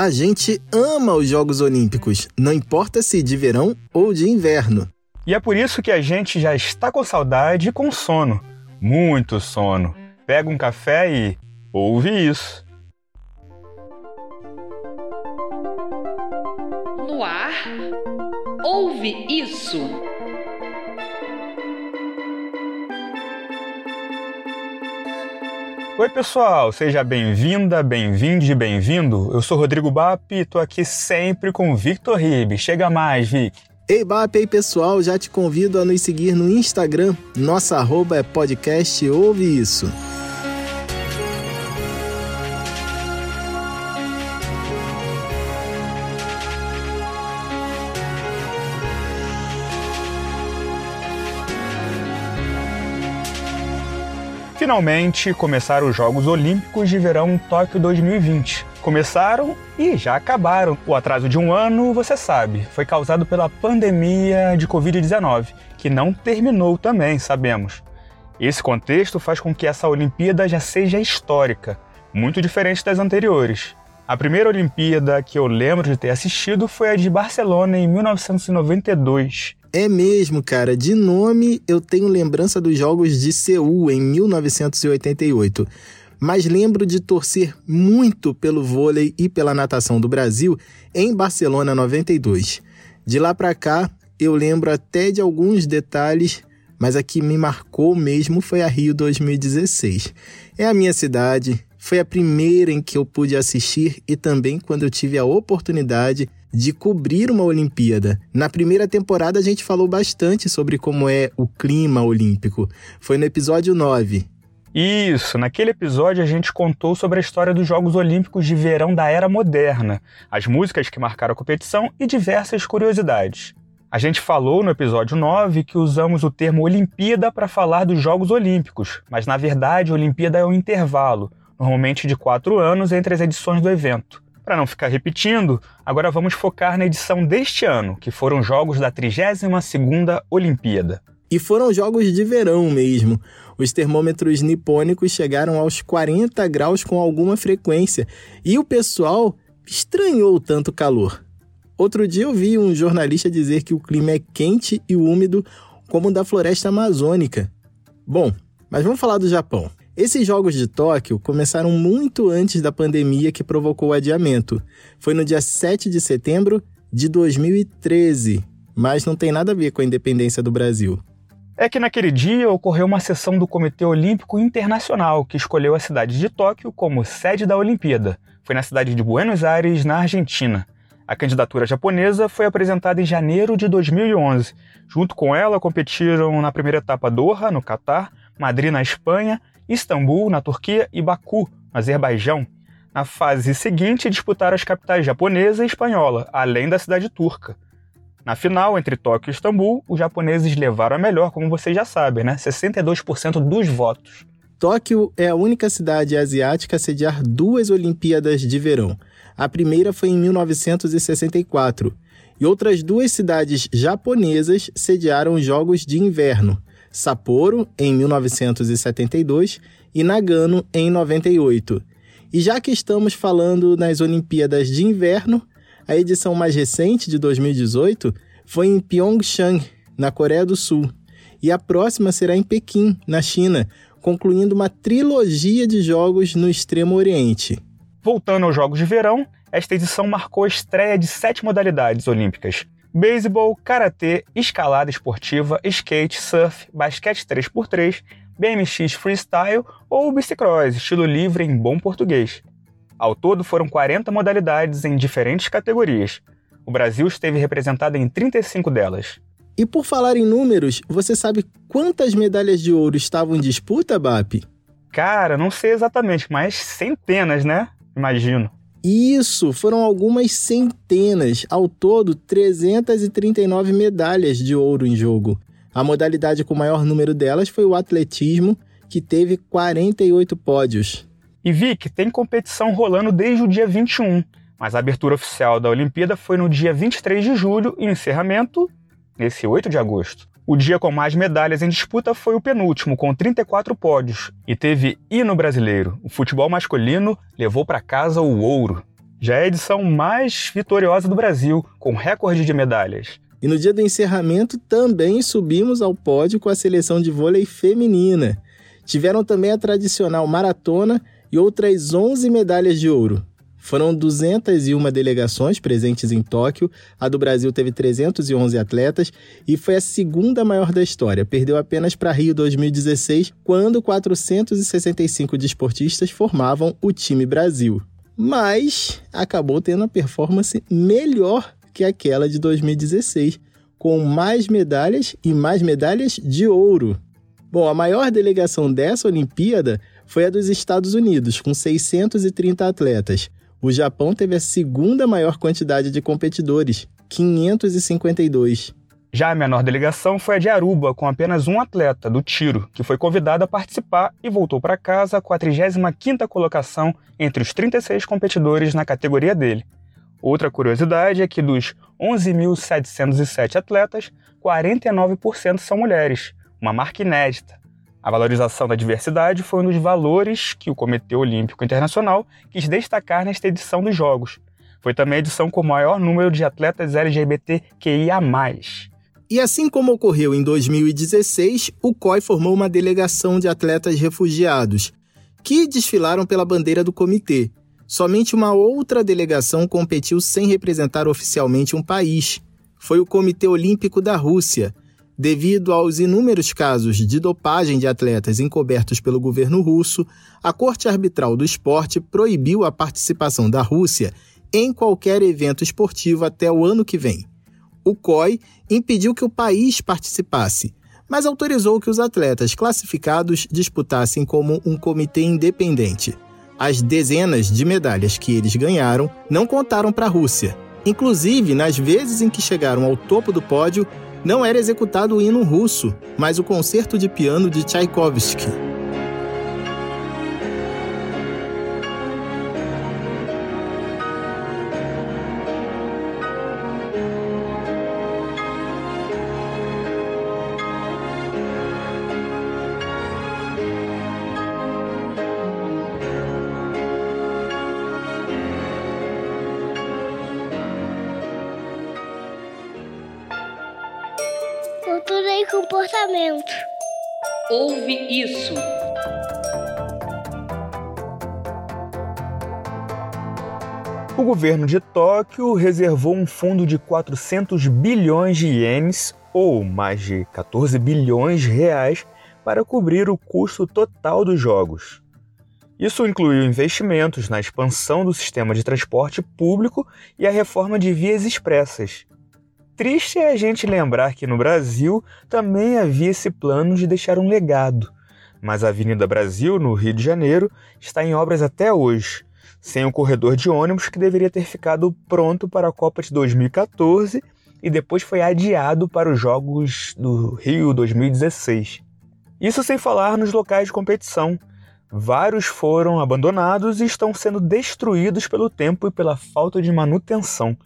A gente ama os Jogos Olímpicos, não importa se de verão ou de inverno. E é por isso que a gente já está com saudade e com sono. Muito sono. Pega um café e ouve isso. No ar, ouve isso. Oi, pessoal, seja bem-vinda, bem-vindo e bem-vindo. Eu sou Rodrigo Bap e tô aqui sempre com Victor Ribe. Chega mais, Vic. Ei, Bap, ei, pessoal, já te convido a nos seguir no Instagram. Nossa arroba é podcast Ouve Isso. Finalmente começaram os Jogos Olímpicos de Verão Tóquio 2020. Começaram e já acabaram. O atraso de um ano, você sabe, foi causado pela pandemia de Covid-19, que não terminou também, sabemos. Esse contexto faz com que essa Olimpíada já seja histórica, muito diferente das anteriores. A primeira Olimpíada que eu lembro de ter assistido foi a de Barcelona em 1992. É mesmo, cara. De nome, eu tenho lembrança dos Jogos de Seul em 1988. Mas lembro de torcer muito pelo vôlei e pela natação do Brasil em Barcelona 92. De lá para cá, eu lembro até de alguns detalhes, mas a que me marcou mesmo foi a Rio 2016. É a minha cidade, foi a primeira em que eu pude assistir e também quando eu tive a oportunidade de cobrir uma Olimpíada. Na primeira temporada a gente falou bastante sobre como é o clima olímpico. Foi no episódio 9. Isso, naquele episódio a gente contou sobre a história dos Jogos Olímpicos de Verão da Era Moderna, as músicas que marcaram a competição e diversas curiosidades. A gente falou no episódio 9 que usamos o termo Olimpíada para falar dos Jogos Olímpicos, mas na verdade Olimpíada é um intervalo, normalmente de quatro anos entre as edições do evento. Para não ficar repetindo, agora vamos focar na edição deste ano, que foram jogos da 32ª Olimpíada. E foram jogos de verão mesmo. Os termômetros nipônicos chegaram aos 40 graus com alguma frequência e o pessoal estranhou tanto calor. Outro dia eu vi um jornalista dizer que o clima é quente e úmido como o da floresta amazônica. Bom, mas vamos falar do Japão. Esses Jogos de Tóquio começaram muito antes da pandemia que provocou o adiamento. Foi no dia 7 de setembro de 2013, mas não tem nada a ver com a independência do Brasil. É que naquele dia ocorreu uma sessão do Comitê Olímpico Internacional que escolheu a cidade de Tóquio como sede da Olimpíada. Foi na cidade de Buenos Aires, na Argentina. A candidatura japonesa foi apresentada em janeiro de 2011. Junto com ela competiram na primeira etapa Doha, no Catar, Madrid, na Espanha Istambul, na Turquia, e Baku, no Azerbaijão. Na fase seguinte, disputaram as capitais japonesa e espanhola, além da cidade turca. Na final, entre Tóquio e Istambul, os japoneses levaram a melhor, como vocês já sabem, né? 62% dos votos. Tóquio é a única cidade asiática a sediar duas Olimpíadas de verão. A primeira foi em 1964, e outras duas cidades japonesas sediaram os Jogos de Inverno, Sapporo, em 1972, e Nagano, em 98. E já que estamos falando nas Olimpíadas de Inverno, a edição mais recente, de 2018, foi em Pyeongchang, na Coreia do Sul. E a próxima será em Pequim, na China, concluindo uma trilogia de jogos no Extremo Oriente. Voltando aos Jogos de Verão, esta edição marcou a estreia de sete modalidades olímpicas: beisebol, karatê, escalada esportiva, skate, surf, basquete 3x3, BMX freestyle ou bicicross, estilo livre em bom português. Ao todo foram 40 modalidades em diferentes categorias. O Brasil esteve representado em 35 delas. E por falar em números, você sabe quantas medalhas de ouro estavam em disputa, BAP? Cara, não sei exatamente, mas centenas, né? Imagino. Isso, foram algumas centenas, ao todo 339 medalhas de ouro em jogo. A modalidade com maior número delas foi o atletismo, que teve 48 pódios. E Vic, tem competição rolando desde o dia 21, mas a abertura oficial da Olimpíada foi no dia 23 de julho e o encerramento nesse 8 de agosto. O dia com mais medalhas em disputa foi o penúltimo, com 34 pódios, e teve hino brasileiro. O futebol masculino levou para casa o ouro. Já é a edição mais vitoriosa do Brasil, com recorde de medalhas. E no dia do encerramento também subimos ao pódio com a seleção de vôlei feminina. Tiveram também a tradicional maratona e outras 11 medalhas de ouro. Foram 201 delegações presentes em Tóquio, a do Brasil teve 311 atletas e foi a segunda maior da história. Perdeu apenas para Rio 2016, quando 465 desportistas formavam o time Brasil. Mas acabou tendo a performance melhor que aquela de 2016, com mais medalhas e mais medalhas de ouro. Bom, a maior delegação dessa Olimpíada foi a dos Estados Unidos, com 630 atletas. O Japão teve a segunda maior quantidade de competidores, 552. Já a menor delegação foi a de Aruba, com apenas um atleta, do tiro, que foi convidado a participar e voltou para casa com a 35ª colocação entre os 36 competidores na categoria dele. Outra curiosidade é que dos 11.707 atletas, 49% são mulheres, uma marca inédita. A valorização da diversidade foi um dos valores que o Comitê Olímpico Internacional quis destacar nesta edição dos Jogos. Foi também a edição com o maior número de atletas LGBTQIA. E assim como ocorreu em 2016, o COI formou uma delegação de atletas refugiados, que desfilaram pela bandeira do comitê. Somente uma outra delegação competiu sem representar oficialmente um país. Foi o Comitê Olímpico da Rússia, Devido aos inúmeros casos de dopagem de atletas encobertos pelo governo russo, a Corte Arbitral do Esporte proibiu a participação da Rússia em qualquer evento esportivo até o ano que vem. O COI impediu que o país participasse, mas autorizou que os atletas classificados disputassem como um comitê independente. As dezenas de medalhas que eles ganharam não contaram para a Rússia. Inclusive, nas vezes em que chegaram ao topo do pódio, não era executado o hino russo, mas o concerto de piano de Tchaikovsky. Comportamento. Ouve isso. O governo de Tóquio reservou um fundo de 400 bilhões de ienes, ou mais de 14 bilhões de reais, para cobrir o custo total dos jogos. Isso incluiu investimentos na expansão do sistema de transporte público e a reforma de vias expressas, Triste é a gente lembrar que no Brasil também havia esse plano de deixar um legado, mas a Avenida Brasil, no Rio de Janeiro, está em obras até hoje, sem o corredor de ônibus que deveria ter ficado pronto para a Copa de 2014 e depois foi adiado para os Jogos do Rio 2016. Isso sem falar nos locais de competição. Vários foram abandonados e estão sendo destruídos pelo tempo e pela falta de manutenção.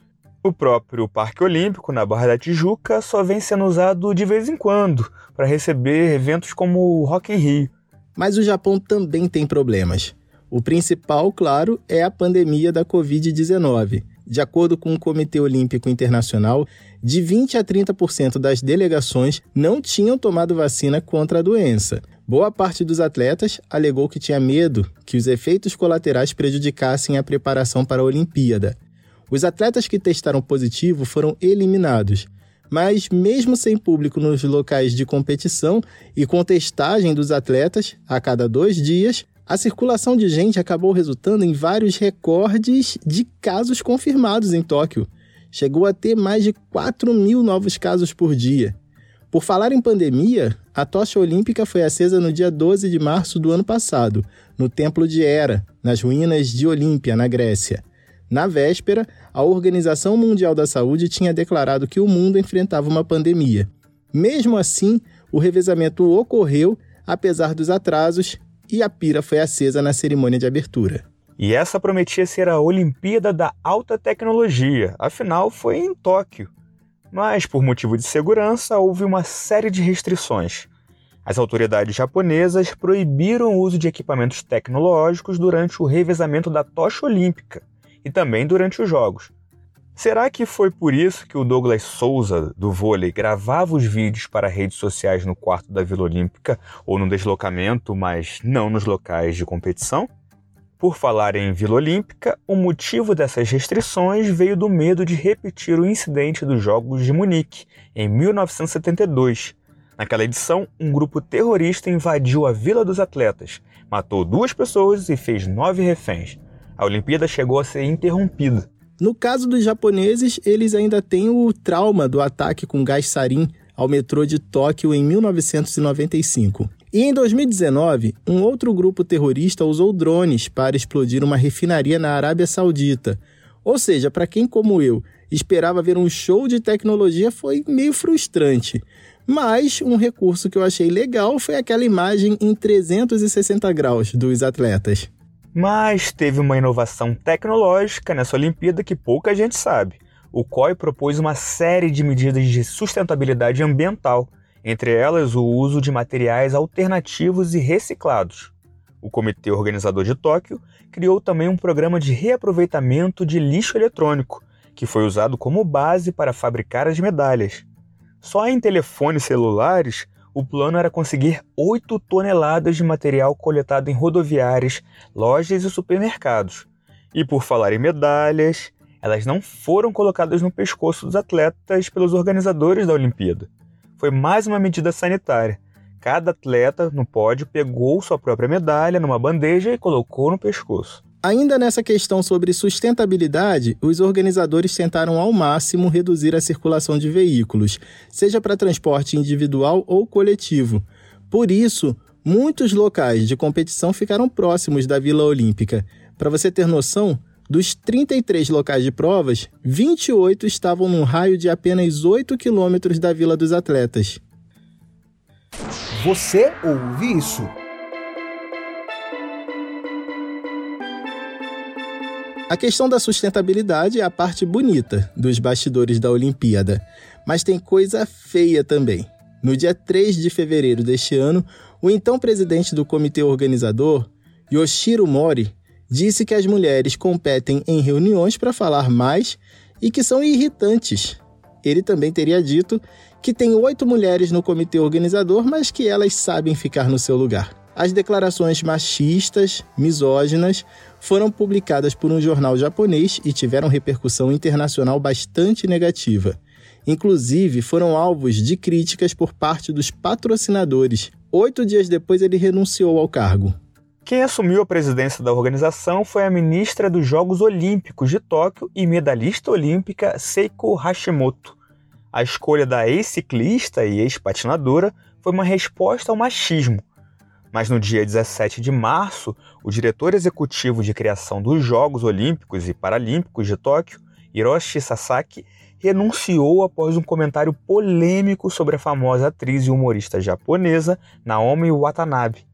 O próprio Parque Olímpico, na Barra da Tijuca, só vem sendo usado de vez em quando para receber eventos como o Rock in Rio. Mas o Japão também tem problemas. O principal, claro, é a pandemia da Covid-19. De acordo com o Comitê Olímpico Internacional, de 20 a 30% das delegações não tinham tomado vacina contra a doença. Boa parte dos atletas alegou que tinha medo que os efeitos colaterais prejudicassem a preparação para a Olimpíada. Os atletas que testaram positivo foram eliminados. Mas, mesmo sem público nos locais de competição e com testagem dos atletas a cada dois dias, a circulação de gente acabou resultando em vários recordes de casos confirmados em Tóquio. Chegou a ter mais de 4 mil novos casos por dia. Por falar em pandemia, a tocha olímpica foi acesa no dia 12 de março do ano passado, no Templo de Hera, nas ruínas de Olímpia, na Grécia. Na véspera, a Organização Mundial da Saúde tinha declarado que o mundo enfrentava uma pandemia. Mesmo assim, o revezamento ocorreu, apesar dos atrasos, e a pira foi acesa na cerimônia de abertura. E essa prometia ser a Olimpíada da Alta Tecnologia, afinal foi em Tóquio. Mas, por motivo de segurança, houve uma série de restrições. As autoridades japonesas proibiram o uso de equipamentos tecnológicos durante o revezamento da tocha olímpica e também durante os jogos. Será que foi por isso que o Douglas Souza, do vôlei, gravava os vídeos para redes sociais no quarto da Vila Olímpica ou no deslocamento, mas não nos locais de competição? Por falar em Vila Olímpica, o motivo dessas restrições veio do medo de repetir o incidente dos Jogos de Munique, em 1972. Naquela edição, um grupo terrorista invadiu a Vila dos Atletas, matou duas pessoas e fez nove reféns. A Olimpíada chegou a ser interrompida. No caso dos japoneses, eles ainda têm o trauma do ataque com gás sarin ao metrô de Tóquio em 1995. E em 2019, um outro grupo terrorista usou drones para explodir uma refinaria na Arábia Saudita. Ou seja, para quem como eu esperava ver um show de tecnologia, foi meio frustrante. Mas um recurso que eu achei legal foi aquela imagem em 360 graus dos atletas. Mas teve uma inovação tecnológica nessa Olimpíada que pouca gente sabe. O COI propôs uma série de medidas de sustentabilidade ambiental entre elas o uso de materiais alternativos e reciclados. O comitê organizador de Tóquio criou também um programa de reaproveitamento de lixo eletrônico, que foi usado como base para fabricar as medalhas. Só em telefones celulares, o plano era conseguir 8 toneladas de material coletado em rodoviárias, lojas e supermercados. E por falar em medalhas, elas não foram colocadas no pescoço dos atletas pelos organizadores da Olimpíada foi mais uma medida sanitária. Cada atleta no pódio pegou sua própria medalha numa bandeja e colocou no pescoço. Ainda nessa questão sobre sustentabilidade, os organizadores tentaram ao máximo reduzir a circulação de veículos, seja para transporte individual ou coletivo. Por isso, muitos locais de competição ficaram próximos da Vila Olímpica. Para você ter noção, dos 33 locais de provas, 28 estavam num raio de apenas 8 quilômetros da Vila dos Atletas. Você ouve isso? A questão da sustentabilidade é a parte bonita dos bastidores da Olimpíada, mas tem coisa feia também. No dia 3 de fevereiro deste ano, o então presidente do comitê organizador, Yoshiro Mori, disse que as mulheres competem em reuniões para falar mais e que são irritantes. Ele também teria dito que tem oito mulheres no comitê organizador, mas que elas sabem ficar no seu lugar. As declarações machistas, misóginas, foram publicadas por um jornal japonês e tiveram repercussão internacional bastante negativa. Inclusive, foram alvos de críticas por parte dos patrocinadores. Oito dias depois, ele renunciou ao cargo. Quem assumiu a presidência da organização foi a ministra dos Jogos Olímpicos de Tóquio e medalhista olímpica Seiko Hashimoto. A escolha da ex-ciclista e ex-patinadora foi uma resposta ao machismo. Mas no dia 17 de março, o diretor executivo de criação dos Jogos Olímpicos e Paralímpicos de Tóquio, Hiroshi Sasaki, renunciou após um comentário polêmico sobre a famosa atriz e humorista japonesa Naomi Watanabe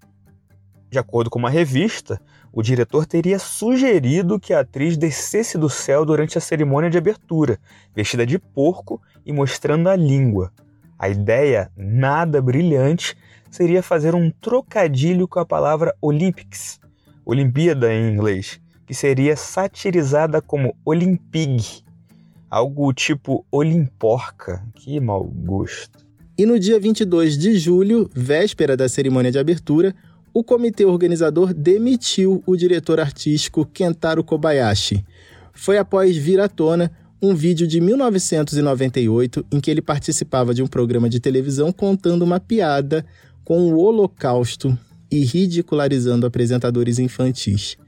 de acordo com uma revista, o diretor teria sugerido que a atriz descesse do céu durante a cerimônia de abertura, vestida de porco e mostrando a língua. A ideia, nada brilhante, seria fazer um trocadilho com a palavra Olympics, Olimpíada em inglês, que seria satirizada como Olympig, algo tipo Olimporca. Que mau gosto. E no dia 22 de julho, véspera da cerimônia de abertura, o comitê organizador demitiu o diretor artístico Kentaro Kobayashi. Foi após vir à tona um vídeo de 1998 em que ele participava de um programa de televisão contando uma piada com o Holocausto e ridicularizando apresentadores infantis.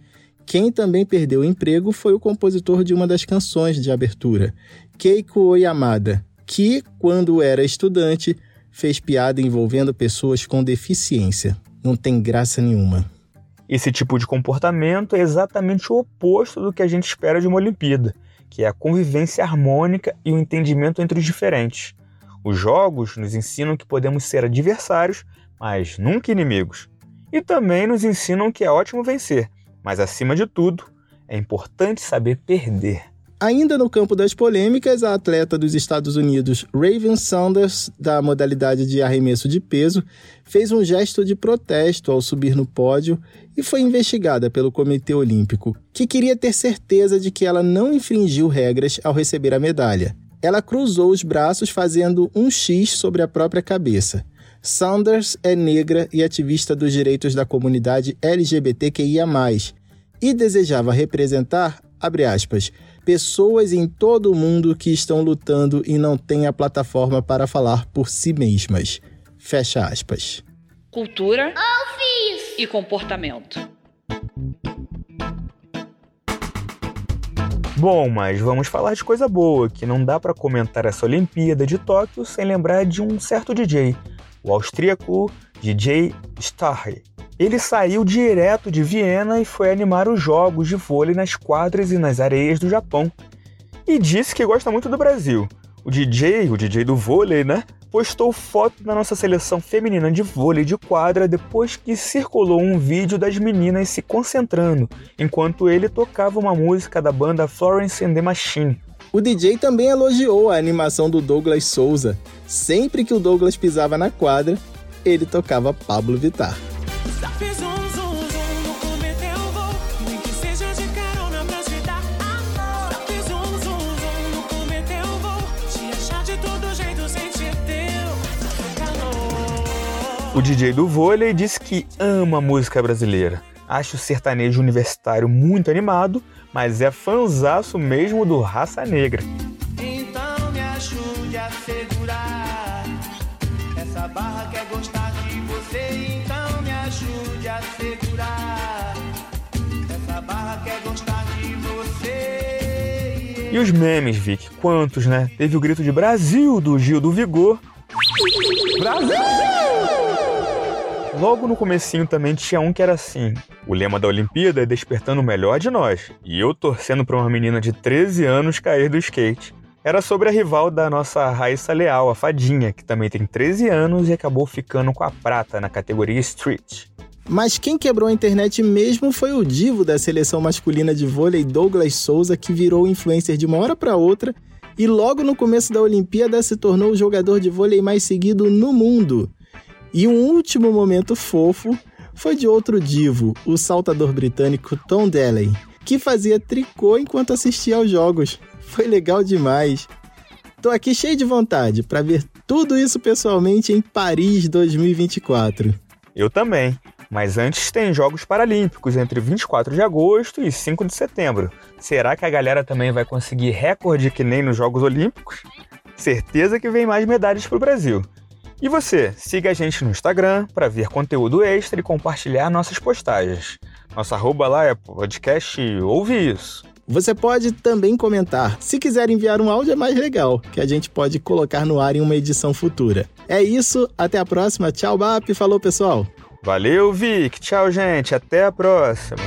Quem também perdeu o emprego foi o compositor de uma das canções de abertura, Keiko Oyamada, que, quando era estudante, fez piada envolvendo pessoas com deficiência não tem graça nenhuma. Esse tipo de comportamento é exatamente o oposto do que a gente espera de uma Olimpíada, que é a convivência harmônica e o entendimento entre os diferentes. Os jogos nos ensinam que podemos ser adversários, mas nunca inimigos. E também nos ensinam que é ótimo vencer, mas acima de tudo, é importante saber perder. Ainda no campo das polêmicas, a atleta dos Estados Unidos Raven Sanders, da modalidade de arremesso de peso, fez um gesto de protesto ao subir no pódio e foi investigada pelo Comitê Olímpico, que queria ter certeza de que ela não infringiu regras ao receber a medalha. Ela cruzou os braços fazendo um X sobre a própria cabeça. Sanders é negra e ativista dos direitos da comunidade LGBTQIA+, e desejava representar, abre aspas, pessoas em todo o mundo que estão lutando e não têm a plataforma para falar por si mesmas. Fecha aspas. Cultura e comportamento. Bom, mas vamos falar de coisa boa, que não dá para comentar essa Olimpíada de Tóquio sem lembrar de um certo DJ, o austríaco DJ Starry. Ele saiu direto de Viena e foi animar os jogos de vôlei nas quadras e nas areias do Japão. E disse que gosta muito do Brasil. O DJ, o DJ do vôlei, né? Postou foto da nossa seleção feminina de vôlei de quadra depois que circulou um vídeo das meninas se concentrando enquanto ele tocava uma música da banda Florence and the Machine. O DJ também elogiou a animação do Douglas Souza. Sempre que o Douglas pisava na quadra, ele tocava Pablo Vittar. O DJ do vôlei disse que ama a música brasileira. Acha o sertanejo universitário muito animado, mas é fanzaço mesmo do Raça Negra. Então me ajude a segurar. Essa barra quer gostar de você, então me ajude a segurar. Essa barra quer gostar de você. E os memes, Vic, quantos, né? Teve o grito de Brasil do Gil do Vigor. Brasil! Logo no comecinho também tinha um que era assim: o lema da Olimpíada é despertando o melhor de nós, e eu torcendo para uma menina de 13 anos cair do skate. Era sobre a rival da nossa Raíssa Leal, a Fadinha, que também tem 13 anos e acabou ficando com a prata na categoria Street. Mas quem quebrou a internet mesmo foi o divo da seleção masculina de vôlei Douglas Souza, que virou influencer de uma hora para outra e logo no começo da Olimpíada se tornou o jogador de vôlei mais seguido no mundo. E um último momento fofo foi de outro divo, o saltador britânico Tom Daley, que fazia tricô enquanto assistia aos jogos. Foi legal demais. Tô aqui cheio de vontade para ver tudo isso pessoalmente em Paris 2024. Eu também. Mas antes tem Jogos Paralímpicos entre 24 de agosto e 5 de setembro. Será que a galera também vai conseguir recorde que nem nos Jogos Olímpicos? Certeza que vem mais medalhas para o Brasil. E você, siga a gente no Instagram para ver conteúdo extra e compartilhar nossas postagens. Nossa arroba lá é podcast Ouve Isso. Você pode também comentar. Se quiser enviar um áudio é mais legal, que a gente pode colocar no ar em uma edição futura. É isso, até a próxima. Tchau, BAP. Falou, pessoal. Valeu, Vic. Tchau, gente. Até a próxima.